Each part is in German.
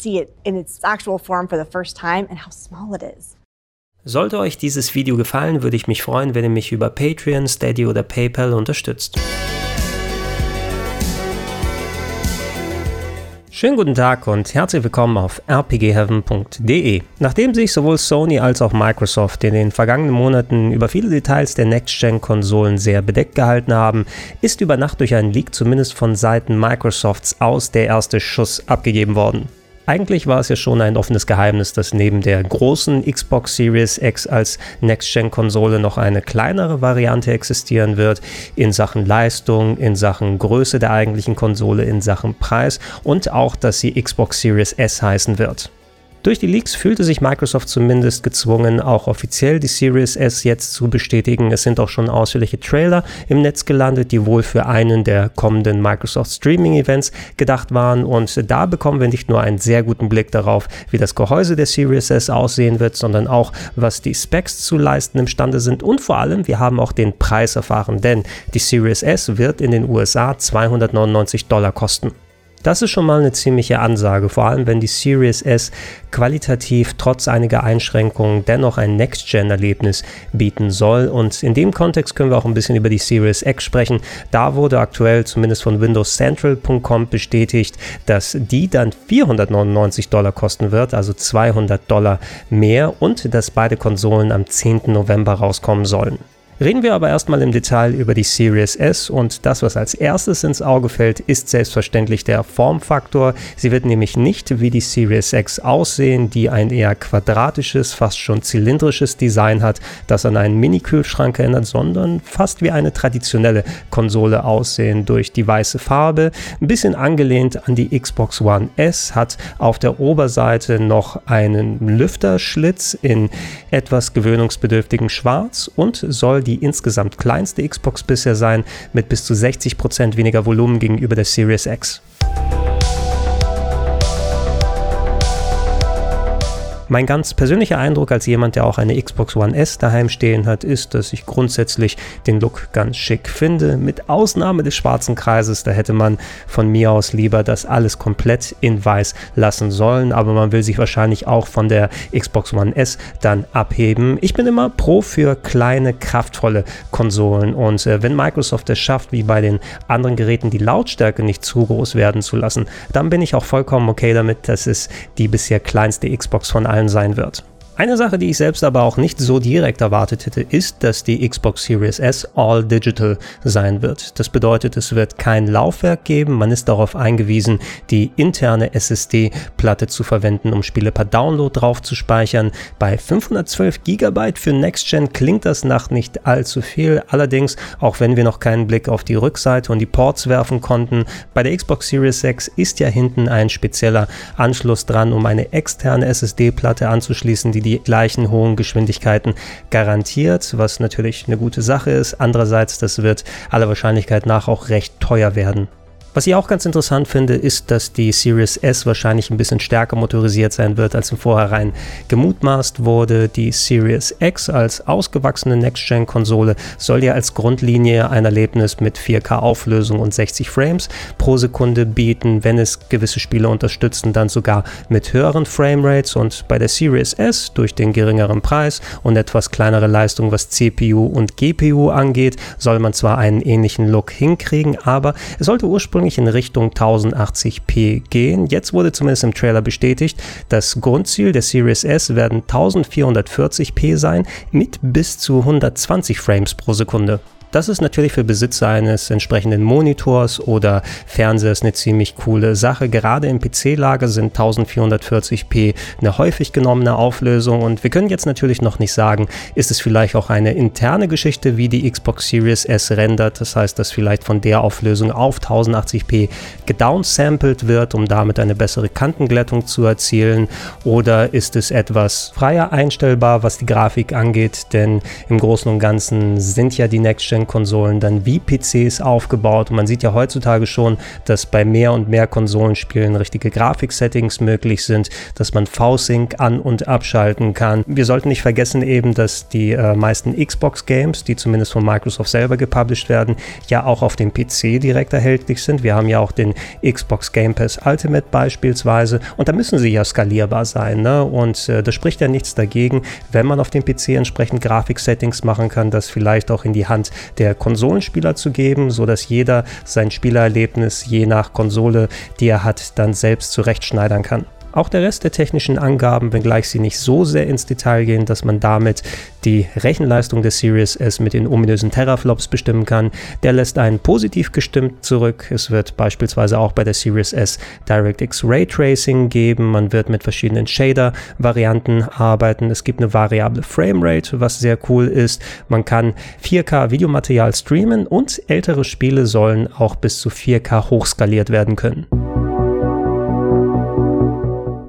see it in its actual form for the first time and how small it is. Sollte euch dieses Video gefallen, würde ich mich freuen, wenn ihr mich über Patreon, Steady oder PayPal unterstützt. Schönen guten Tag und herzlich willkommen auf rpgheaven.de. Nachdem sich sowohl Sony als auch Microsoft in den vergangenen Monaten über viele Details der Next-Gen-Konsolen sehr bedeckt gehalten haben, ist über Nacht durch einen Leak zumindest von Seiten Microsofts aus der erste Schuss abgegeben worden. Eigentlich war es ja schon ein offenes Geheimnis, dass neben der großen Xbox Series X als Next-Gen-Konsole noch eine kleinere Variante existieren wird in Sachen Leistung, in Sachen Größe der eigentlichen Konsole, in Sachen Preis und auch, dass sie Xbox Series S heißen wird. Durch die Leaks fühlte sich Microsoft zumindest gezwungen, auch offiziell die Series S jetzt zu bestätigen. Es sind auch schon ausführliche Trailer im Netz gelandet, die wohl für einen der kommenden Microsoft Streaming Events gedacht waren. Und da bekommen wir nicht nur einen sehr guten Blick darauf, wie das Gehäuse der Series S aussehen wird, sondern auch, was die Specs zu leisten imstande sind. Und vor allem, wir haben auch den Preis erfahren, denn die Series S wird in den USA 299 Dollar kosten. Das ist schon mal eine ziemliche Ansage, vor allem wenn die Series S qualitativ trotz einiger Einschränkungen dennoch ein Next-Gen-Erlebnis bieten soll. Und in dem Kontext können wir auch ein bisschen über die Series X sprechen. Da wurde aktuell zumindest von WindowsCentral.com bestätigt, dass die dann 499 Dollar kosten wird, also 200 Dollar mehr und dass beide Konsolen am 10. November rauskommen sollen. Reden wir aber erstmal im Detail über die Series S und das, was als erstes ins Auge fällt, ist selbstverständlich der Formfaktor. Sie wird nämlich nicht wie die Series X aussehen, die ein eher quadratisches, fast schon zylindrisches Design hat, das an einen Mini-Kühlschrank erinnert, sondern fast wie eine traditionelle Konsole aussehen durch die weiße Farbe. Ein bisschen angelehnt an die Xbox One S, hat auf der Oberseite noch einen Lüfterschlitz in etwas gewöhnungsbedürftigem Schwarz und soll die insgesamt kleinste Xbox bisher sein, mit bis zu 60% weniger Volumen gegenüber der Series X. Mein ganz persönlicher Eindruck als jemand, der auch eine Xbox One S daheim stehen hat, ist, dass ich grundsätzlich den Look ganz schick finde. Mit Ausnahme des schwarzen Kreises, da hätte man von mir aus lieber das alles komplett in weiß lassen sollen, aber man will sich wahrscheinlich auch von der Xbox One S dann abheben. Ich bin immer pro für kleine, kraftvolle Konsolen und äh, wenn Microsoft es schafft, wie bei den anderen Geräten die Lautstärke nicht zu groß werden zu lassen, dann bin ich auch vollkommen okay damit, dass es die bisher kleinste Xbox von allen allen sein wird. Eine Sache, die ich selbst aber auch nicht so direkt erwartet hätte, ist, dass die Xbox Series S all digital sein wird. Das bedeutet, es wird kein Laufwerk geben, man ist darauf eingewiesen, die interne SSD-Platte zu verwenden, um Spiele per Download drauf zu speichern. Bei 512 GB für Next Gen klingt das nach nicht allzu viel, allerdings, auch wenn wir noch keinen Blick auf die Rückseite und die Ports werfen konnten, bei der Xbox Series X ist ja hinten ein spezieller Anschluss dran, um eine externe SSD-Platte anzuschließen, die die gleichen hohen Geschwindigkeiten garantiert, was natürlich eine gute Sache ist. Andererseits, das wird aller Wahrscheinlichkeit nach auch recht teuer werden. Was ich auch ganz interessant finde, ist, dass die Series S wahrscheinlich ein bisschen stärker motorisiert sein wird, als im Vorhinein gemutmaßt wurde. Die Series X als ausgewachsene Next-Gen-Konsole soll ja als Grundlinie ein Erlebnis mit 4K-Auflösung und 60 Frames pro Sekunde bieten, wenn es gewisse Spiele unterstützen, dann sogar mit höheren Framerates. Und bei der Series S durch den geringeren Preis und etwas kleinere Leistung, was CPU und GPU angeht, soll man zwar einen ähnlichen Look hinkriegen, aber es sollte ursprünglich ursprünglich in Richtung 1080p gehen. Jetzt wurde zumindest im Trailer bestätigt, das Grundziel der Series S werden 1440p sein mit bis zu 120 Frames pro Sekunde. Das ist natürlich für Besitzer eines entsprechenden Monitors oder Fernsehers eine ziemlich coole Sache. Gerade im PC-Lager sind 1440p eine häufig genommene Auflösung und wir können jetzt natürlich noch nicht sagen, ist es vielleicht auch eine interne Geschichte, wie die Xbox Series S rendert. Das heißt, dass vielleicht von der Auflösung auf 1080p gedownsampled wird, um damit eine bessere Kantenglättung zu erzielen. Oder ist es etwas freier einstellbar, was die Grafik angeht? Denn im Großen und Ganzen sind ja die Next-Gen Next-Gen-Konsolen dann wie PCs aufgebaut. Und man sieht ja heutzutage schon, dass bei mehr und mehr Konsolenspielen richtige Grafik-Settings möglich sind, dass man V-Sync an- und abschalten kann. Wir sollten nicht vergessen eben, dass die äh, meisten Xbox-Games, die zumindest von Microsoft selber gepublished werden, ja auch auf dem PC direkt erhältlich sind. Wir haben ja auch den Xbox Game Pass Ultimate beispielsweise und da müssen sie ja skalierbar sein. Ne? Und äh, das spricht ja nichts dagegen, wenn man auf dem PC entsprechend Grafik-Settings machen kann, das vielleicht auch in die Hand der Konsolenspieler zu geben, sodass jeder sein Spielererlebnis je nach Konsole, die er hat, dann selbst zurechtschneidern kann. Auch der Rest der technischen Angaben, wenngleich sie nicht so sehr ins Detail gehen, dass man damit die Rechenleistung der Series S mit den ominösen Teraflops bestimmen kann, der lässt einen positiv gestimmt zurück. Es wird beispielsweise auch bei der Series S DirectX Raytracing geben. Man wird mit verschiedenen Shader-Varianten arbeiten. Es gibt eine variable Framerate, was sehr cool ist. Man kann 4K Videomaterial streamen und ältere Spiele sollen auch bis zu 4K hochskaliert werden können.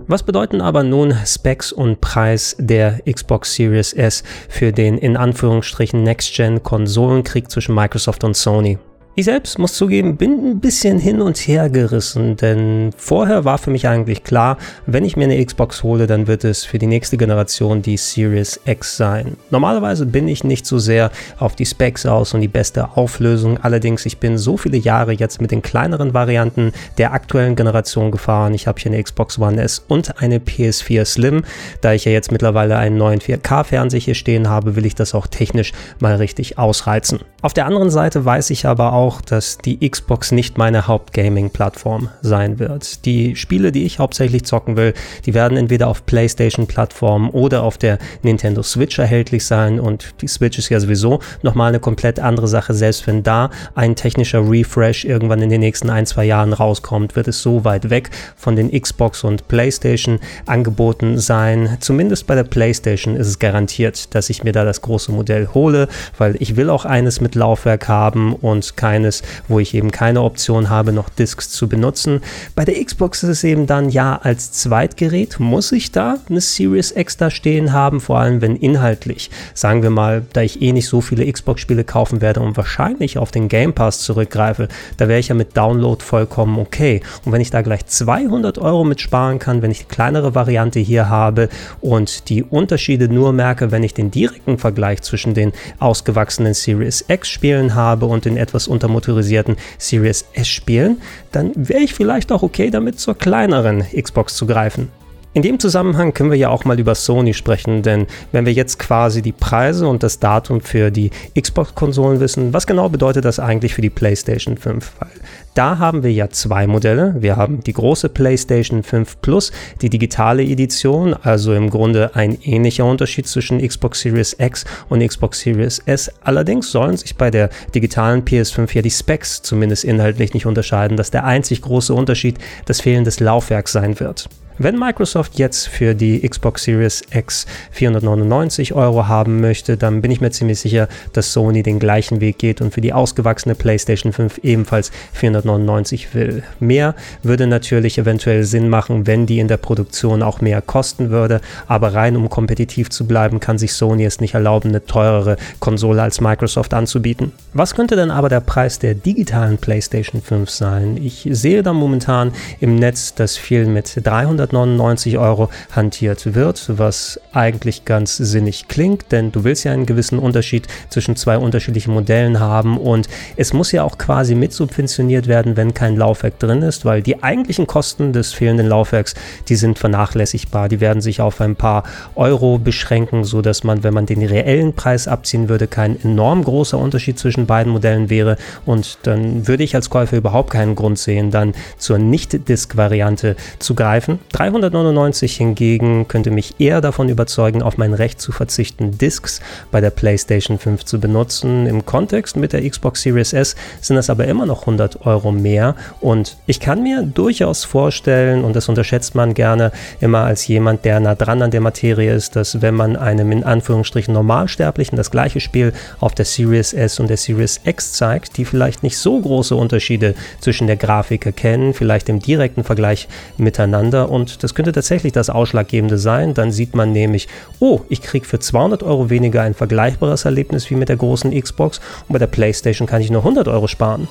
Was bedeuten aber nun Specs und Preis der Xbox Series S für den in Anführungsstrichen Next-Gen-Konsolenkrieg zwischen Microsoft und Sony? Ich selbst muss zugeben, bin ein bisschen hin und her gerissen, denn vorher war für mich eigentlich klar, wenn ich mir eine Xbox hole, dann wird es für die nächste Generation die Series X sein. Normalerweise bin ich nicht so sehr auf die Specs aus und die beste Auflösung, allerdings ich bin so viele Jahre jetzt mit den kleineren Varianten der aktuellen Generation gefahren. Ich habe hier eine Xbox One S und eine PS4 Slim. Da ich ja jetzt mittlerweile einen neuen 4K-Fernseher hier stehen habe, will ich das auch technisch mal richtig ausreizen. Auf der anderen Seite weiß ich aber auch, auch, dass die Xbox nicht meine Hauptgaming-Plattform sein wird. Die Spiele, die ich hauptsächlich zocken will, die werden entweder auf PlayStation-Plattformen oder auf der Nintendo Switch erhältlich sein und die Switch ist ja sowieso nochmal eine komplett andere Sache. Selbst wenn da ein technischer Refresh irgendwann in den nächsten ein, zwei Jahren rauskommt, wird es so weit weg von den Xbox und PlayStation Angeboten sein. Zumindest bei der PlayStation ist es garantiert, dass ich mir da das große Modell hole, weil ich will auch eines mit Laufwerk haben und kein eines, wo ich eben keine Option habe, noch Discs zu benutzen. Bei der Xbox ist es eben dann, ja, als Zweitgerät muss ich da eine Series X da stehen haben, vor allem wenn inhaltlich, sagen wir mal, da ich eh nicht so viele Xbox-Spiele kaufen werde und wahrscheinlich auf den Game Pass zurückgreife, da wäre ich ja mit Download vollkommen okay. Und wenn ich da gleich 200 Euro mit sparen kann, wenn ich die kleinere Variante hier habe und die Unterschiede nur merke, wenn ich den direkten Vergleich zwischen den ausgewachsenen Series X Spielen habe und den etwas motorisierten Series S spielen, dann wäre ich vielleicht auch okay damit zur kleineren Xbox zu greifen. In dem Zusammenhang können wir ja auch mal über Sony sprechen, denn wenn wir jetzt quasi die Preise und das Datum für die Xbox-Konsolen wissen, was genau bedeutet das eigentlich für die PlayStation 5? Weil da haben wir ja zwei Modelle. Wir haben die große PlayStation 5 Plus, die digitale Edition, also im Grunde ein ähnlicher Unterschied zwischen Xbox Series X und Xbox Series S. Allerdings sollen sich bei der digitalen PS5 ja die Specs zumindest inhaltlich nicht unterscheiden, dass der einzig große Unterschied das Fehlen des Laufwerks sein wird. Wenn Microsoft jetzt für die Xbox Series X 499 Euro haben möchte, dann bin ich mir ziemlich sicher, dass Sony den gleichen Weg geht und für die ausgewachsene PlayStation 5 ebenfalls 499 will. Mehr würde natürlich eventuell Sinn machen, wenn die in der Produktion auch mehr kosten würde, aber rein um kompetitiv zu bleiben, kann sich Sony es nicht erlauben, eine teurere Konsole als Microsoft anzubieten. Was könnte dann aber der Preis der digitalen PlayStation 5 sein? Ich sehe da momentan im Netz, dass viel mit 300 199 Euro hantiert wird, was eigentlich ganz sinnig klingt, denn du willst ja einen gewissen Unterschied zwischen zwei unterschiedlichen Modellen haben und es muss ja auch quasi mitsubventioniert werden, wenn kein Laufwerk drin ist, weil die eigentlichen Kosten des fehlenden Laufwerks, die sind vernachlässigbar, die werden sich auf ein paar Euro beschränken, so dass man, wenn man den reellen Preis abziehen würde, kein enorm großer Unterschied zwischen beiden Modellen wäre und dann würde ich als Käufer überhaupt keinen Grund sehen, dann zur Nicht-Disk-Variante zu greifen. 399 hingegen könnte mich eher davon überzeugen, auf mein Recht zu verzichten, Discs bei der PlayStation 5 zu benutzen. Im Kontext mit der Xbox Series S sind das aber immer noch 100 Euro mehr und ich kann mir durchaus vorstellen, und das unterschätzt man gerne immer als jemand, der nah dran an der Materie ist, dass wenn man einem in Anführungsstrichen Normalsterblichen das gleiche Spiel auf der Series S und der Series X zeigt, die vielleicht nicht so große Unterschiede zwischen der Grafik erkennen, vielleicht im direkten Vergleich miteinander und Das könnte tatsächlich das Ausschlaggebende sein. Dann sieht man nämlich, oh, ich kriege für 200 Euro weniger ein vergleichbares Erlebnis wie mit der großen Xbox und bei der PlayStation kann ich nur 100 Euro sparen.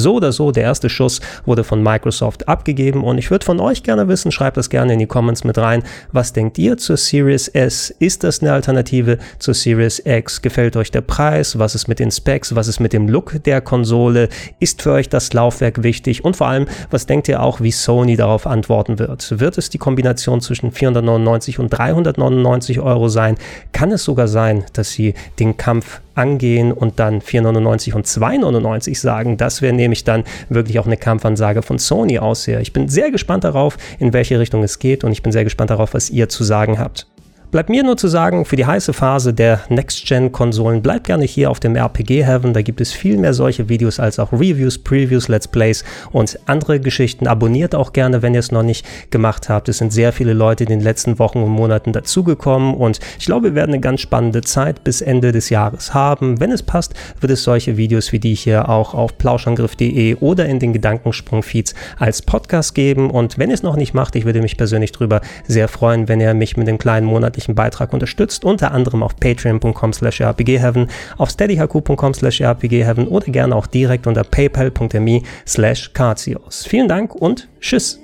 So oder so, der erste Schuss wurde von Microsoft abgegeben und ich würde von euch gerne wissen, schreibt das gerne in die Comments mit rein. Was denkt ihr zur Series S? Ist das eine Alternative zur Series X? Gefällt euch der Preis? Was ist mit den Specs? Was ist mit dem Look der Konsole? Ist für euch das Laufwerk wichtig? Und vor allem, was denkt ihr auch, wie Sony darauf antworten wird? Wird es die Kombination zwischen 499 und 399 Euro sein? Kann es sogar sein, dass sie den Kampf angehen und dann 4,99 und 2,99 sagen. Das wäre nämlich dann wirklich auch eine Kampfansage von Sony aussehe. Ich bin sehr gespannt darauf, in welche Richtung es geht und ich bin sehr gespannt darauf, was ihr zu sagen habt. Bleibt mir nur zu sagen, für die heiße Phase der Next-Gen-Konsolen bleibt gerne hier auf dem RPG-Heaven. Da gibt es viel mehr solche Videos als auch Reviews, Previews, Let's Plays und andere Geschichten. Abonniert auch gerne, wenn ihr es noch nicht gemacht habt. Es sind sehr viele Leute in den letzten Wochen und Monaten dazugekommen und ich glaube, wir werden eine ganz spannende Zeit bis Ende des Jahres haben. Wenn es passt, wird es solche Videos wie die hier auch auf plauschangriff.de oder in den Gedankensprung-Feeds als Podcast geben. Und wenn ihr es noch nicht macht, ich würde mich persönlich drüber sehr freuen, wenn ihr mich mit dem kleinen monatlichen monatlichen Beitrag unterstützt, unter anderem auf patreon.com slash rpgheaven, auf steadyhq.com slash rpgheaven oder gerne auch direkt unter paypal.me slash Vielen Dank und tschüss!